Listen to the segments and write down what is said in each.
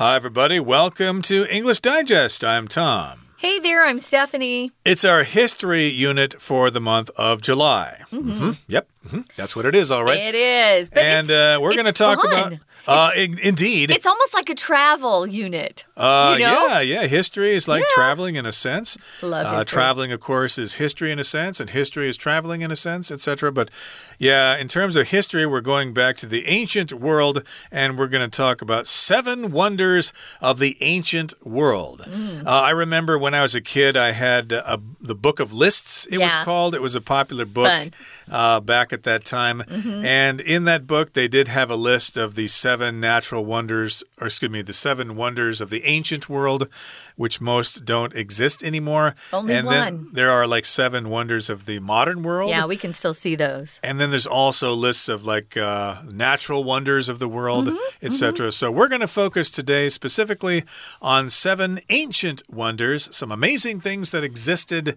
Hi, everybody. Welcome to English Digest. I'm Tom. Hey there, I'm Stephanie. It's our history unit for the month of July. Mm -hmm. Mm -hmm. Yep, mm -hmm. that's what it is, all right. It is. and uh, we're going to talk fun. about uh, in, indeed. It's almost like a travel unit. Uh, you know? Yeah, yeah. History is like Yeah. traveling in a sense. Love Uh, traveling, of course, is history in a sense, and history is traveling in a sense, etc. But yeah, in terms of history, we're going back to the ancient world, and we're going to talk about seven wonders of the ancient world. Mm. Uh, I remember when I was a kid, I had a, the Book of Lists. It was called. It was a popular book Fun. Uh, back at that time. Mm-hmm. And in that book, they did have a list of the seven natural wonders, or excuse me, the seven wonders of the ancient world, which most don't exist anymore. Only and then one. there are like seven wonders of the modern world. Yeah, we can still see those. And then there's also lists of like uh, natural wonders of the world, Mm-hmm, etc. So we're going to focus today specifically on seven ancient wonders, some amazing things that existed.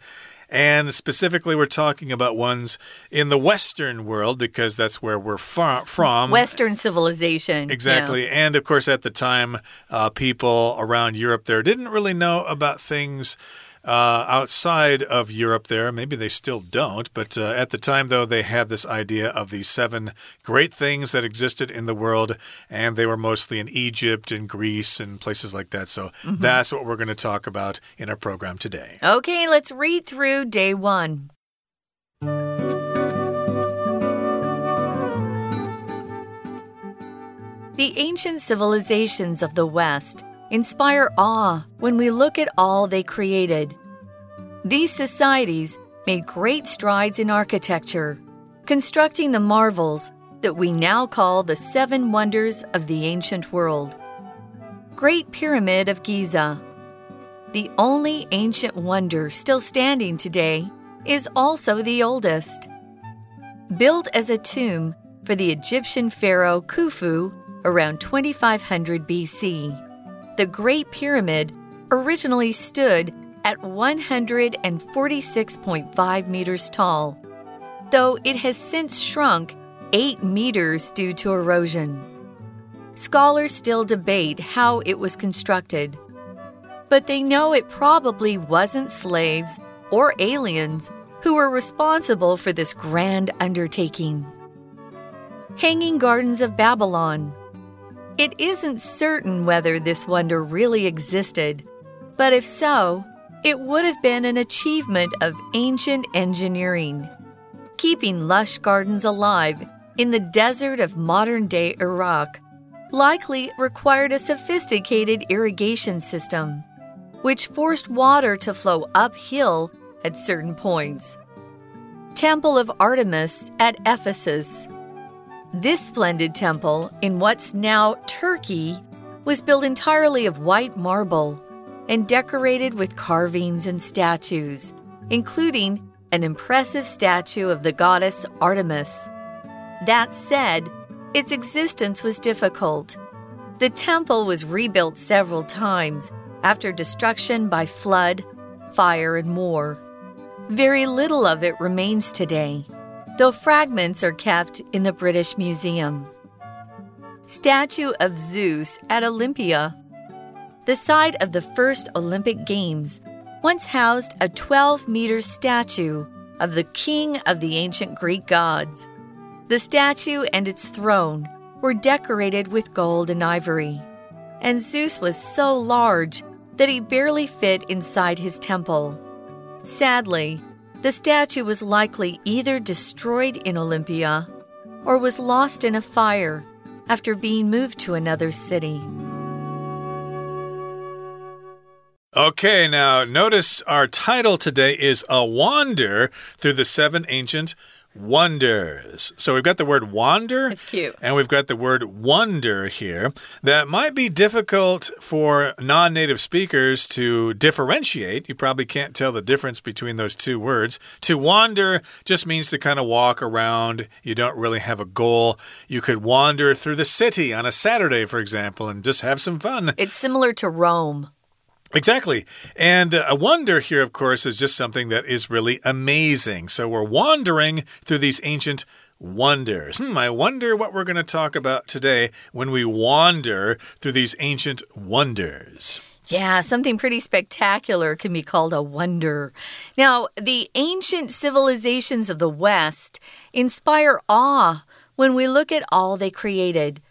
And specifically, we're talking about ones in the Western world because that's where we're far from. Western civilization. yeah. Exactly. And of course, at the time, uh, people around Europe there didn't really know about things. Uh, outside of Europe, there, maybe they still don't, but uh, at the time, though, they had this idea of the seven great things that existed in the world, and they were mostly in Egypt and Greece and places like that. So that's what we're going to talk about in our program today. Okay, let's read through day one. The ancient civilizations of the West inspire awe when we look at all they created. These societies made great strides in architecture, constructing the marvels that we now call the seven wonders of the ancient world. Great Pyramid of Giza. The only ancient wonder still standing today is also the oldest. Built as a tomb for the Egyptian pharaoh Khufu around 2500 BC, the Great Pyramid originally stood at 146.5 meters tall, though it has since shrunk 8 meters due to erosion. Scholars still debate how it was constructed but they know it probably wasn't slaves or aliens who were responsible for this grand undertaking. Hanging Gardens of Babylon. It isn't certain whether this wonder really existed, but if so, it would have been an achievement of ancient engineering. Keeping lush gardens alive in the desert of modern day Iraq likely required a sophisticated irrigation system which forced water to flow uphill at certain points. Temple of Artemis at Ephesus. This splendid temple, in what's now Turkey, was built entirely of white marble and decorated with carvings and statues, including an impressive statue of the goddess Artemis. That said, its existence was difficult. The temple was rebuilt several times after destruction by flood, fire, and war. Very little of it remains today, though fragments are kept in the British Museum. Statue of Zeus at Olympia. The site of the first Olympic Games once housed a 12 meter statue of the king of the ancient Greek gods. The statue and its throne were decorated with gold and ivory, and Zeus was so large that he barely fit inside his temple. Sadly, the statue was likely either destroyed in Olympia or was lost in a fire after being moved to another city. Okay, now notice our title today is A Wander Through the Seven Ancient Wonders. So we've got the word wander. It's cute. And we've got the word wonder here. That might be difficult for non native speakers to differentiate. You probably can't tell the difference between those two words. To wander just means to kind of walk around. You don't really have a goal. You could wander through the city on a Saturday, for example, and just have some fun. It's similar to roam. Exactly. And a wonder here, of course, is just something that is really amazing. So we're wandering through these ancient wonders. Hmm, I wonder what we're going to talk about today when we wander through these ancient wonders. Yeah, something pretty spectacular can be called a wonder. Now, the ancient civilizations of the West inspire awe when we look at all they created.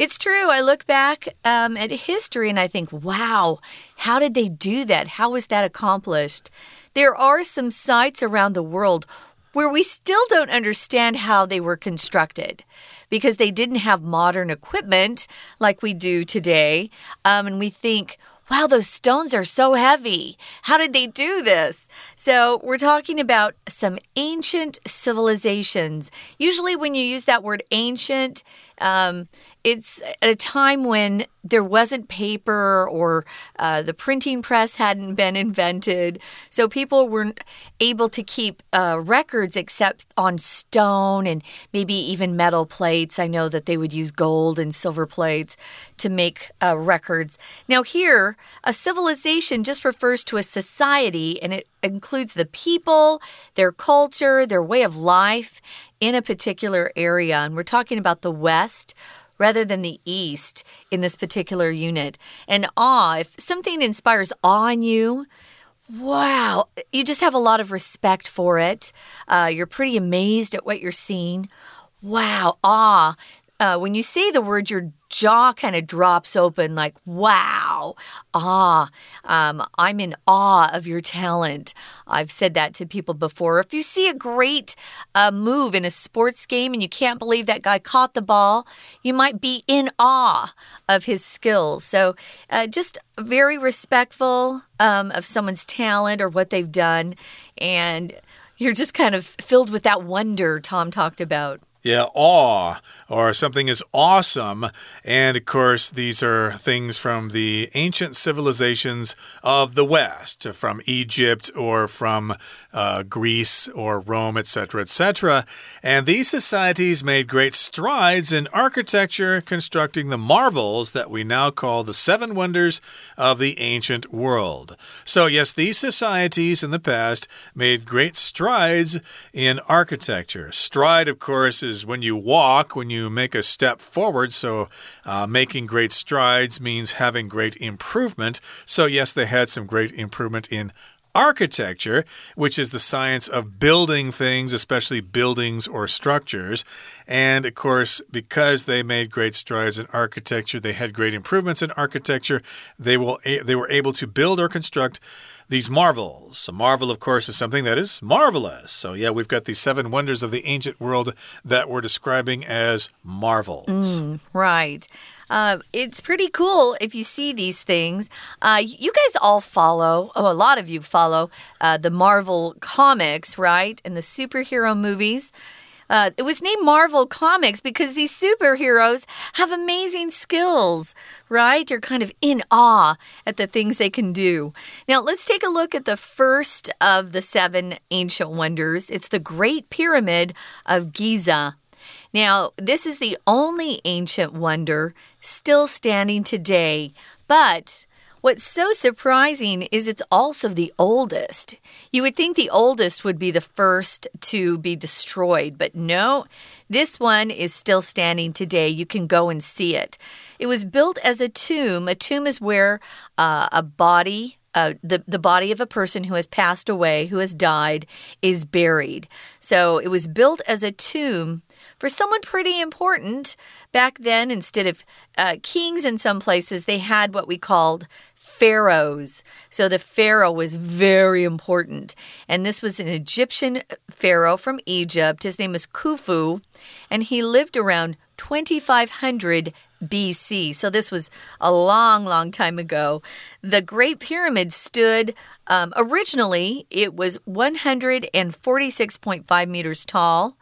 It's true. I look back um, at history and I think, wow, how did they do that? How was that accomplished? There are some sites around the world where we still don't understand how they were constructed because they didn't have modern equipment like we do today. Um, and we think, wow, those stones are so heavy. How did they do this? So, we're talking about some ancient civilizations. Usually, when you use that word ancient, um, it's at a time when there wasn't paper or uh, the printing press hadn't been invented. So people weren't able to keep uh, records except on stone and maybe even metal plates. I know that they would use gold and silver plates to make uh, records. Now, here, a civilization just refers to a society and it includes the people, their culture, their way of life in a particular area. And we're talking about the West rather than the East in this particular unit. And awe, if something inspires awe in you, wow, you just have a lot of respect for it. Uh, you're pretty amazed at what you're seeing. Wow, awe. Uh, when you say the word, you're jaw kind of drops open like, wow, ah, um, I'm in awe of your talent. I've said that to people before. If you see a great uh, move in a sports game and you can't believe that guy caught the ball, you might be in awe of his skills. So uh, just very respectful um, of someone's talent or what they've done. And you're just kind of filled with that wonder Tom talked about. Yeah, awe, or something is awesome. And of course, these are things from the ancient civilizations of the West, from Egypt or from uh, Greece or Rome, etc., etc. And these societies made great strides in architecture, constructing the marvels that we now call the seven wonders of the ancient world. So, yes, these societies in the past made great strides in architecture. Stride, of course, is when you walk, when you make a step forward. So, uh, making great strides means having great improvement. So, yes, they had some great improvement in architecture, which is the science of building things, especially buildings or structures. And of course, because they made great strides in architecture, they had great improvements in architecture, they, will, they were able to build or construct these marvels. A marvel, of course, is something that is marvelous. So, yeah, we've got these seven wonders of the ancient world that we're describing as marvels. Mm, right. Uh, it's pretty cool if you see these things. Uh, you guys all follow, oh, a lot of you follow uh, the Marvel comics, right? And the superhero movies. Uh, it was named Marvel Comics because these superheroes have amazing skills, right? You're kind of in awe at the things they can do. Now, let's take a look at the first of the seven ancient wonders. It's the Great Pyramid of Giza. Now, this is the only ancient wonder still standing today, but What's so surprising is it's also the oldest. You would think the oldest would be the first to be destroyed, but no, this one is still standing today. You can go and see it. It was built as a tomb. A tomb is where uh, a body uh, the the body of a person who has passed away, who has died, is buried. So it was built as a tomb for someone pretty important back then. Instead of uh, kings in some places, they had what we called pharaohs. So the pharaoh was very important. And this was an Egyptian pharaoh from Egypt. His name was Khufu, and he lived around 2500 BC. So this was a long, long time ago. The Great Pyramid stood, um, originally, it was 146.5 meters tall.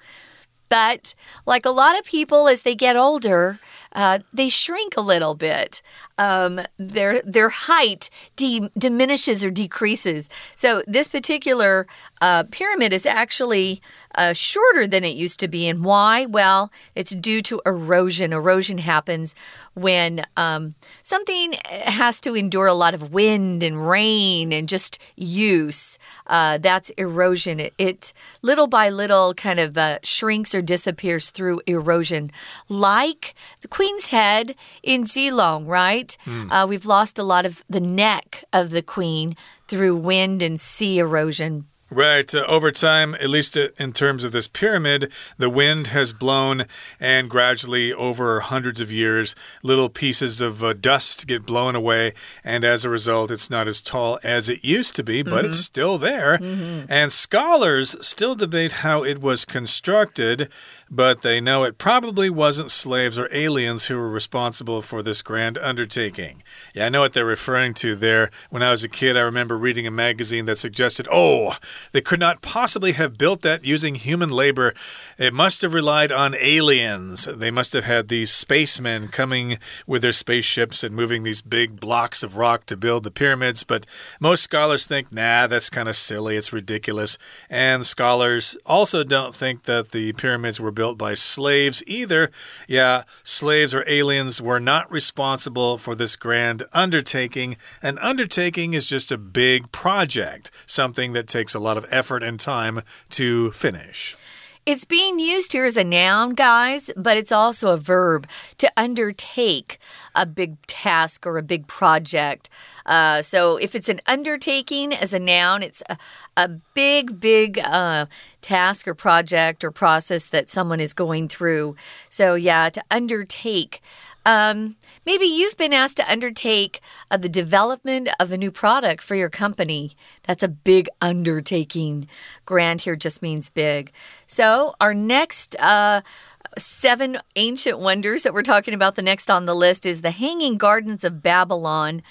But like a lot of people, as they get older, uh, they shrink a little bit. Um, their their height diminishes or decreases. So this particular uh, pyramid is actually uh, shorter than it used to be. And why? Well, it's due to erosion. Erosion happens when um, something has to endure a lot of wind and rain and just use. Uh, that's erosion. It, it, little by little kind of uh, shrinks or disappears through erosion, like the Queen's Head in Keelung, right? Mm. we've lost a lot of the neck of the Queen through wind and sea erosion. Right. Uh, over time, at least uh, in terms of this pyramid, the wind has blown, and gradually, over hundreds of years, little pieces of uh, dust get blown away. And as a result, it's not as tall as it used to be, but mm -hmm. it's mm-hmm. still there. Mm -hmm. And scholars still debate how it was constructed but they know it probably wasn't slaves or aliens who were responsible for this grand undertaking. Yeah, I know what they're referring to there. When I was a kid, I remember reading a magazine that suggested, oh, they could not possibly have built that using human labor. It must have relied on aliens. They must have had these spacemen coming with their spaceships and moving these big blocks of rock to build the pyramids. But most scholars think, nah, that's kind of silly. It's ridiculous. And scholars also don't think that the pyramids were built by slaves either. Yeah, slaves or aliens were not responsible for this grand undertaking. An undertaking is just a big project, something that takes a lot of effort and time to finish. It's being used here as a noun, guys, but it's also a verb to undertake a big task or a big project. Uh, so if it's an undertaking as a noun, it's a, a big, big uh, task or project or process that someone is going through. So, yeah, to undertake. Um, maybe you've been asked to undertake uh, the development of a new product for your company. That's a big undertaking. Grand here just means big. So, our next. Uh, seven ancient wonders that we're talking about. The next on the list is the Hanging Gardens of Babylon.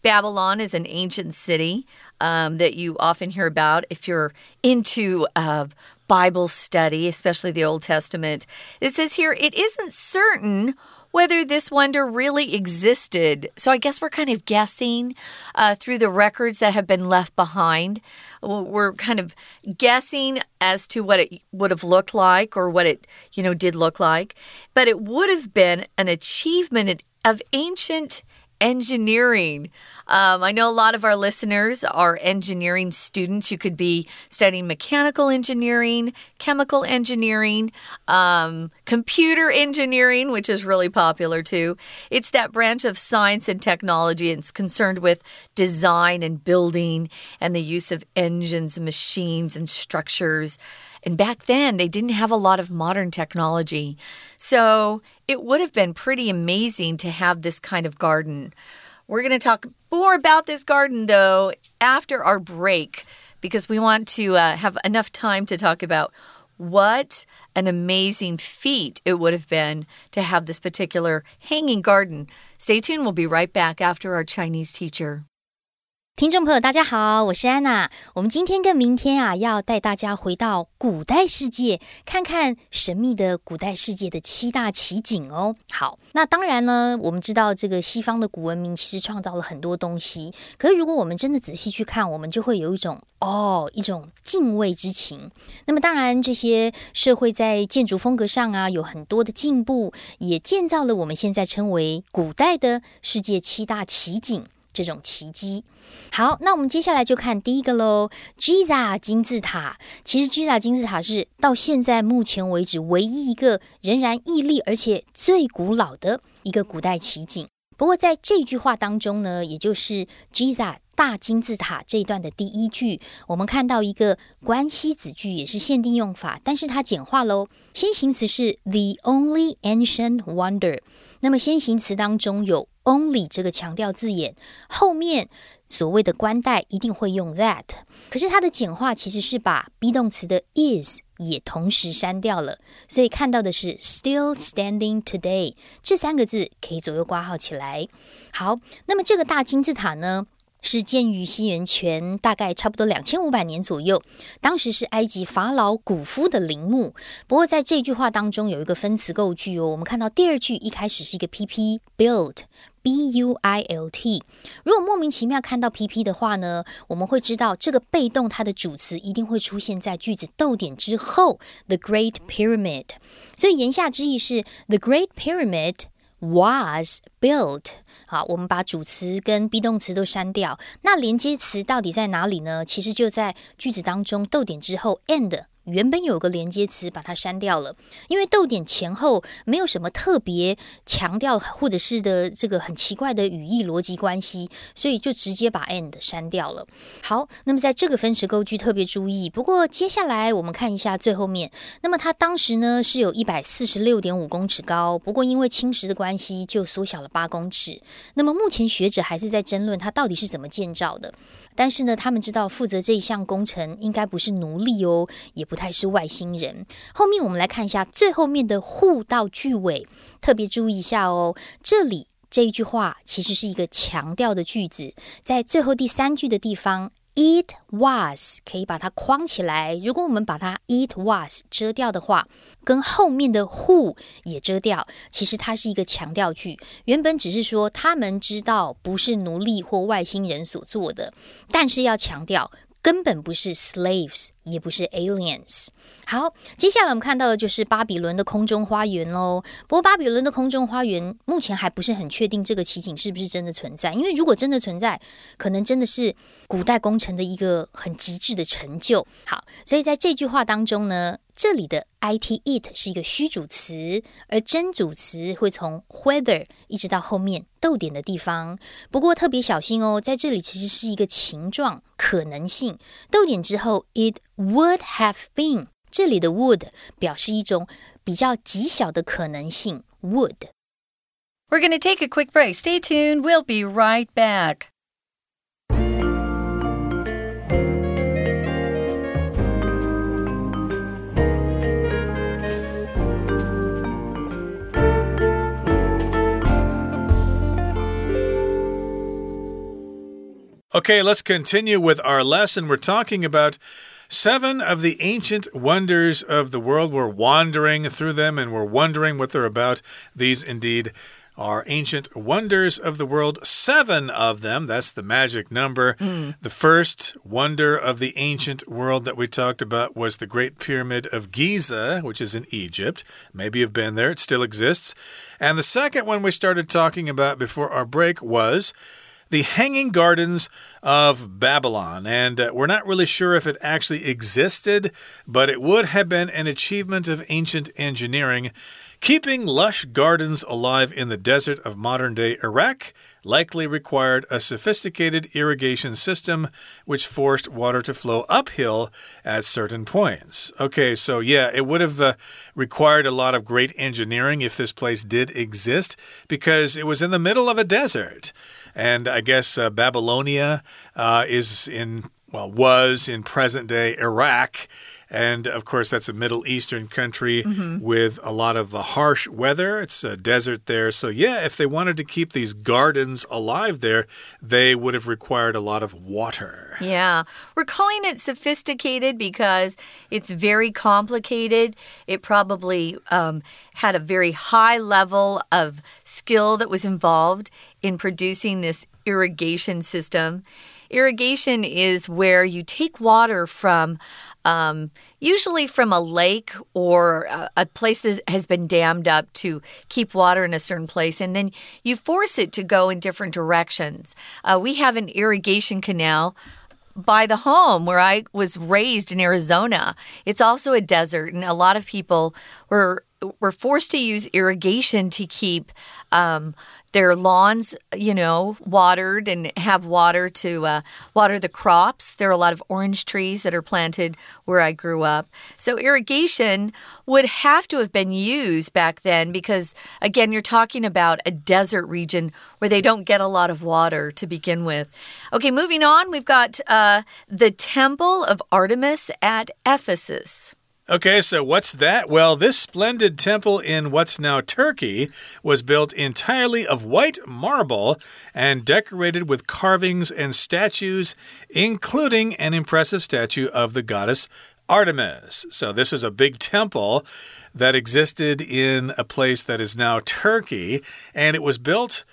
Babylon is an ancient city um, that you often hear about if you're into uh, Bible study, especially the Old Testament. It says here, it isn't certain whether this wonder really existed. So I guess we're kind of guessing uh, through the records that have been left behind. We're kind of guessing as to what it would have looked like or what it, you know, did look like. But it would have been an achievement of ancient engineering. Um, I know a lot of our listeners are engineering students. You could be studying mechanical engineering, chemical engineering, um, computer engineering, which is really popular too. It's that branch of science and technology. And it's concerned with design and building and the use of engines, machines, and structures. And back then, they didn't have a lot of modern technology. So it would have been pretty amazing to have this kind of garden. We're going to talk more about this garden, though, after our break, because we want to uh, have enough time to talk about what an amazing feat it would have been to have this particular hanging garden. Stay tuned, we'll be right back after our Chinese teacher. 听众朋友，大家好，我是安娜。我们今天跟明天啊，要带大家回到古代世界，看看神秘的古代世界的七大奇景哦。好，那当然呢，我们知道这个西方的古文明其实创造了很多东西，可是如果我们真的仔细去看，我们就会有一种哦，一种敬畏之情。那么当然，这些社会在建筑风格上啊，有很多的进步，也建造了我们现在称为古代的世界七大奇景。这种奇迹。好，那我们接下来就看第一个喽，Giza 金字塔。其实 Giza 金字塔是到现在目前为止唯一一个仍然屹立而且最古老的一个古代奇景。不过在这句话当中呢，也就是 Giza 大金字塔这一段的第一句，我们看到一个关系子句，也是限定用法，但是它简化喽。先行词是 the only ancient wonder。那么先行词当中有 only 这个强调字眼，后面所谓的冠带一定会用 that。可是它的简化其实是把 be 动词的 is 也同时删掉了，所以看到的是 still standing today 这三个字可以左右挂号起来。好，那么这个大金字塔呢？是建于西元前大概差不多两千五百年左右，当时是埃及法老古夫的陵墓。不过在这句话当中有一个分词构句哦，我们看到第二句一开始是一个 P P built b u i l t。如果莫名其妙看到 p p 的话呢，我们会知道这个被动它的主词一定会出现在句子逗点之后，the Great Pyramid。所以言下之意是 the Great Pyramid was built。好，我们把主词跟 be 动词都删掉，那连接词到底在哪里呢？其实就在句子当中逗点之后 and。原本有个连接词，把它删掉了，因为逗点前后没有什么特别强调或者是的这个很奇怪的语义逻辑关系，所以就直接把 and 删掉了。好，那么在这个分词构句特别注意。不过接下来我们看一下最后面，那么它当时呢是有一百四十六点五公尺高，不过因为侵蚀的关系就缩小了八公尺。那么目前学者还是在争论它到底是怎么建造的。但是呢，他们知道负责这一项工程应该不是奴隶哦，也不太是外星人。后面我们来看一下最后面的互道句尾，特别注意一下哦。这里这一句话其实是一个强调的句子，在最后第三句的地方。It was 可以把它框起来。如果我们把它 it was 遮掉的话，跟后面的 who 也遮掉，其实它是一个强调句。原本只是说他们知道不是奴隶或外星人所做的，但是要强调。根本不是 slaves，也不是 aliens。好，接下来我们看到的就是巴比伦的空中花园喽。不过，巴比伦的空中花园目前还不是很确定这个奇景是不是真的存在。因为如果真的存在，可能真的是古代工程的一个很极致的成就。好，所以在这句话当中呢。这里的 it it 是一个虚主词，而真主词会从 whether 一直到后面逗点的地方。不过特别小心哦，在这里其实是一个情状可能性，逗点之后 it would have been，这里的 would 表示一种比较极小的可能性 would。We're going to take a quick break. Stay tuned. We'll be right back. Okay, let's continue with our lesson. We're talking about seven of the ancient wonders of the world. We're wandering through them and we're wondering what they're about. These indeed are ancient wonders of the world. Seven of them, that's the magic number. Mm. The first wonder of the ancient world that we talked about was the Great Pyramid of Giza, which is in Egypt. Maybe you've been there, it still exists. And the second one we started talking about before our break was the Hanging Gardens of Babylon. And uh, we're not really sure if it actually existed, but it would have been an achievement of ancient engineering. Keeping lush gardens alive in the desert of modern day Iraq likely required a sophisticated irrigation system which forced water to flow uphill at certain points. Okay, so yeah, it would have uh, required a lot of great engineering if this place did exist because it was in the middle of a desert. And I guess uh, Babylonia uh, is in, well, was in present day Iraq. And of course, that's a Middle Eastern country mm -hmm. with a lot of uh, harsh weather. It's a desert there. So, yeah, if they wanted to keep these gardens alive there, they would have required a lot of water. Yeah. We're calling it sophisticated because it's very complicated. It probably um, had a very high level of skill that was involved in producing this irrigation system. Irrigation is where you take water from um, usually from a lake or a, a, place that has been dammed up to keep water in a certain place, and then you force it to go in different directions. Uh, we have an irrigation canal by the home where I was raised in Arizona. It's also a desert, and a lot of people were were forced to use irrigation to keep um, their lawns, you know, watered and have water to uh, water the crops. There are a lot of orange trees that are planted where I grew up. So, irrigation would have to have been used back then because, again, you're talking about a desert region where they don't get a lot of water to begin with. Okay, moving on, we've got uh, the Temple of Artemis at Ephesus. Okay, so what's that? Well, this splendid temple in what's now Turkey was built entirely of white marble and decorated with carvings and statues, including an impressive statue of the goddess Artemis. So, this is a big temple that existed in a place that is now Turkey, and it was built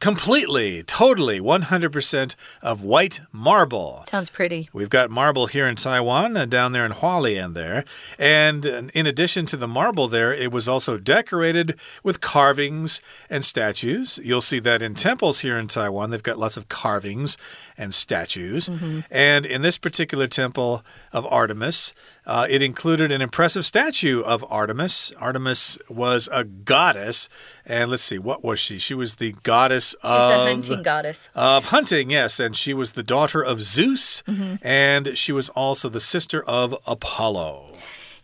completely, totally, 100% of white marble. Sounds pretty. We've got marble here in Taiwan, uh, down there in Hualien there. And uh, in addition to the marble there, it was also decorated with carvings and statues. You'll see that in temples here in Taiwan. They've got lots of carvings and statues. Mm -hmm. And in this particular temple of Artemis, uh, it included an impressive statue of Artemis. Artemis was a goddess. And let's see, what was she? She was the goddess She's of. the hunting goddess. Of hunting, yes. And she was the daughter of Zeus. Mm -hmm. And she was also the sister of Apollo.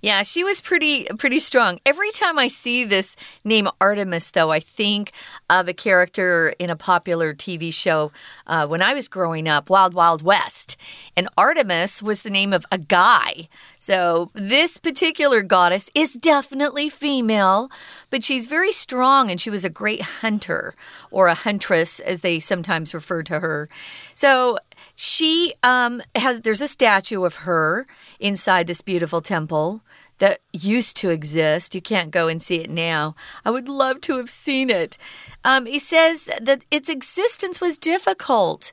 Yeah, she was pretty pretty strong. Every time I see this name Artemis, though, I think of a character in a popular TV show uh, when I was growing up, Wild Wild West. And Artemis was the name of a guy. So this particular goddess is definitely female, but she's very strong and she was a great hunter or a huntress, as they sometimes refer to her. So she um, has there's a statue of her inside this beautiful temple that used to exist. You can't go and see it now. I would love to have seen it. Um, he says that its existence was difficult.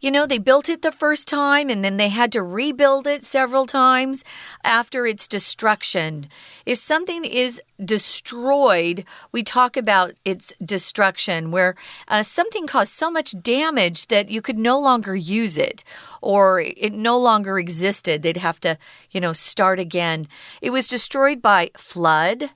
You know, they built it the first time and then they had to rebuild it several times after its destruction. If something is destroyed, we talk about its destruction, where uh, something caused so much damage that you could no longer use it or it no longer existed. They'd have to, you know, start again. It was destroyed by flood,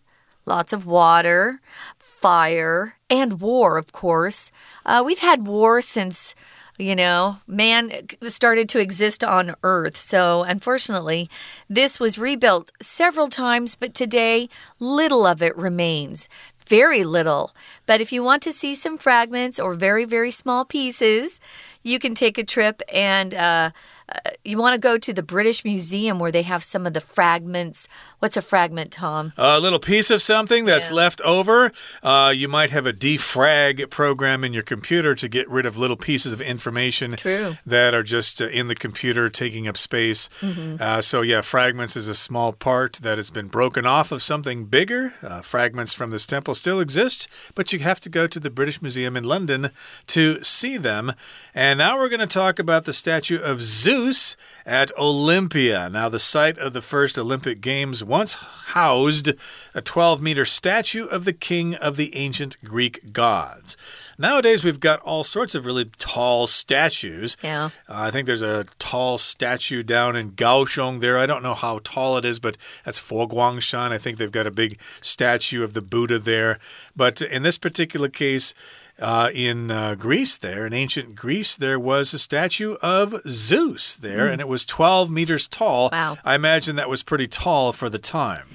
lots of water, fire, and war, of course. Uh, we've had war since you know, man started to exist on Earth. So, unfortunately, this was rebuilt several times, but today, little of it remains. Very little. But if you want to see some fragments or very, very small pieces, you can take a trip and uh, uh, you want to go to the British Museum where they have some of the fragments. What's a fragment, Tom? A little piece of something that's yeah. left over. Uh, you might have a defrag program in your computer to get rid of little pieces of information True. that are just uh, in the computer taking up space. Mm -hmm. so, yeah, fragments is a small part that has been broken off of something bigger. Uh, fragments from this temple still exist, but you have to go to the British Museum in London to see them. And now we're going to talk about the statue of Zeus. Zeus at Olympia. Now, the site of the first Olympic Games once housed a 12 meter statue of the king of the ancient Greek gods. Nowadays, we've got all sorts of really tall statues. Yeah. Uh, I think there's a tall statue down in Kaohsiung there. I don't know how tall it is, but that's Foguangshan. I think they've got a big statue of the Buddha there. But in this particular case, uh, in uh, Greece, there, in ancient Greece, there was a statue of Zeus there, mm. and it was 12 meters tall. Wow. I imagine that was pretty tall for the time.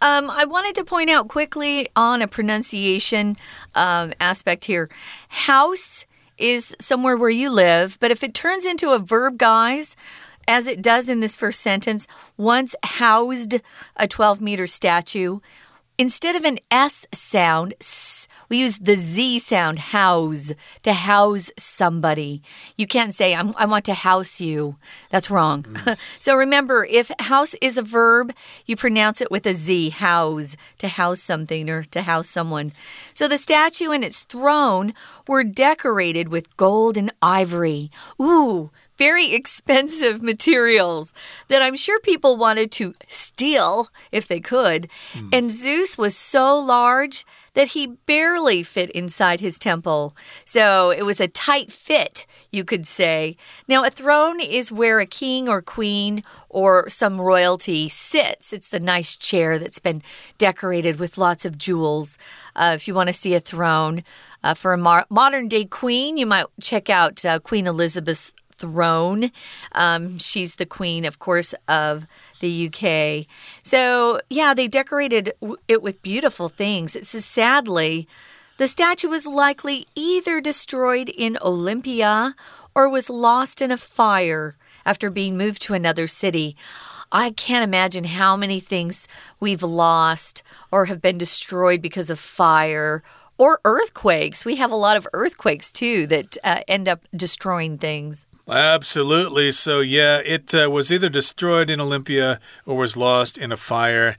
Um, I wanted to point out quickly on a pronunciation um, aspect here. House is somewhere where you live, but if it turns into a verb, guys, as it does in this first sentence, once housed a 12 meter statue, instead of an S sound, s we use the Z sound, house, to house somebody. You can't say, i want to house you. That's wrong. Mm. so remember, if house is a verb, you pronounce it with a Z, house, to house something or to house someone. So the statue and its throne were decorated with gold and ivory. Ooh, very expensive materials that I'm sure people wanted to steal if they could. Mm. And Zeus was so large that he barely fit inside his temple. So it was a tight fit, you could say. Now, a throne is where a king or queen or some royalty sits. It's a nice chair that's been decorated with lots of jewels. Uh, if you want to see a throne, uh, for a modern day queen, you might check out uh, Queen Elizabeth's throne. Um, she's the queen, of course, of the UK. So, yeah, they decorated it with beautiful things. It says, sadly, the statue was likely either destroyed in Olympia or was lost in a fire after being moved to another city. I can't imagine how many things we've lost or have been destroyed because of fire or earthquakes. We have a lot of earthquakes too that uh, end up destroying things. Absolutely. So, yeah, it uh, was either destroyed in Olympia or was lost in a fire.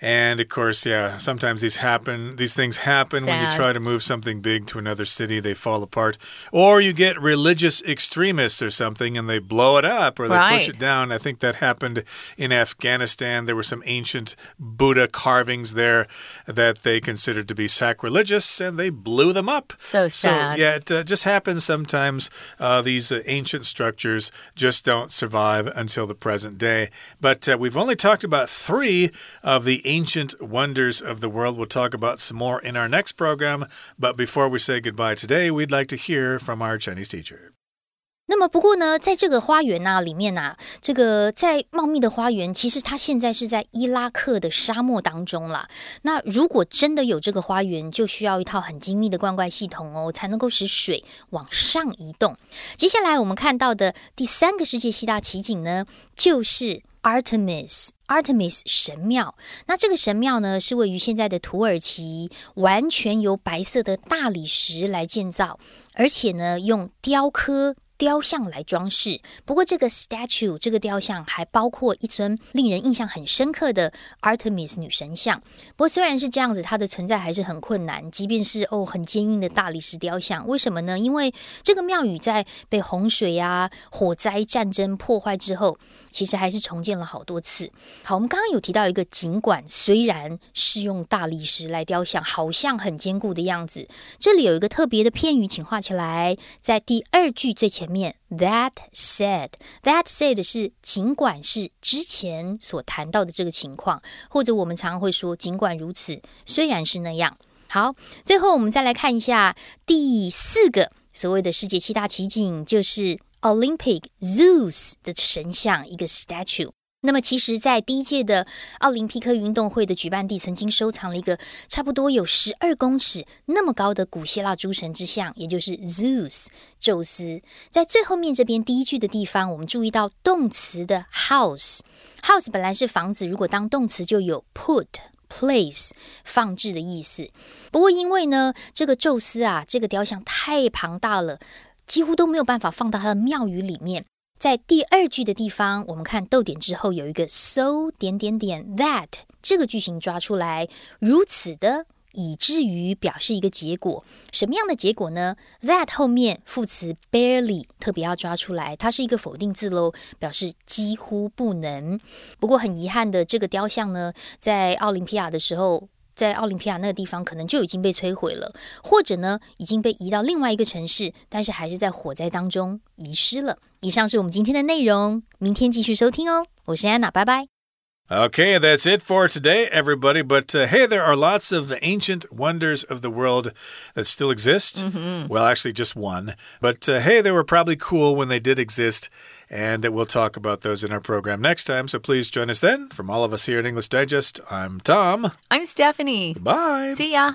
And of course, yeah, sometimes these happen. These things happen when you try to move something big to another city, they fall apart. Or you get religious extremists or something and they blow it up or they push it down. I think that happened in Afghanistan. There were some ancient Buddha carvings there that they considered to be sacrilegious and they blew them up. So sad. So, yeah, it uh, just happens sometimes. Uh, these uh, ancient structures just don't survive until the present day. But uh, we've only talked about three of the ancient wonders of the world. We'll talk about some more in our next program. But before we say goodbye today, we'd like to hear from our Chinese teacher. 那么不过呢，在这个花园呐、里面呐、这个在茂密的花园，其实它现在是在伊拉克的沙漠当中啦。那如果真的有这个花园，就需要一套很精密的灌溉系统哦，才能够使水往上移动。接下来我们看到的第三个世界七大奇景呢，就是 Artemis。Artemis 神庙，那这个神庙呢，是位于现在的土耳其，完全由白色的大理石来建造，而且呢，用雕刻雕像来装饰。不过，这个 statue 这个雕像还包括一尊令人印象很深刻的 Artemis 女神像。不过，虽然是这样子，它的存在还是很困难，即便是哦很坚硬的大理石雕像。为什么呢？因为这个庙宇在被洪水啊、火灾、战争破坏之后，其实还是重建了好多次。好，我们刚刚有提到一个，尽管虽然是用大理石来雕像，好像很坚固的样子，这里有一个特别的片语，请画起来，在第二句最前面。That said，that said 是尽管是之前所谈到的这个情况，或者我们常常会说尽管如此，虽然是那样。好，最后我们再来看一下第四个所谓的世界七大奇景，就是 Olympic Zeus 的神像，一个 statue。那么，其实，在第一届的奥林匹克运动会的举办地，曾经收藏了一个差不多有十二公尺那么高的古希腊诸神之像，也就是 Zeus 宙斯。在最后面这边第一句的地方，我们注意到动词的 house。house 本来是房子，如果当动词就有 put。place 放置的意思，不过因为呢，这个宙斯啊，这个雕像太庞大了，几乎都没有办法放到他的庙宇里面。在第二句的地方，我们看逗点之后有一个 so 点点点 that 这个句型抓出来，如此的。以至于表示一个结果，什么样的结果呢？That 后面副词 barely 特别要抓出来，它是一个否定字喽，表示几乎不能。不过很遗憾的，这个雕像呢，在奥林匹亚的时候，在奥林匹亚那个地方可能就已经被摧毁了，或者呢已经被移到另外一个城市，但是还是在火灾当中遗失了。以上是我们今天的内容，明天继续收听哦。我是安娜，拜拜。 Okay, that's it for today, everybody. But uh, hey, there are lots of ancient wonders of the world that still exist. Well, actually, just one. But uh, hey, they were probably cool when they did exist. And we'll talk about those in our program next time. So please join us then. From all of us here at English Digest, I'm Tom. I'm Stephanie. Bye. See ya.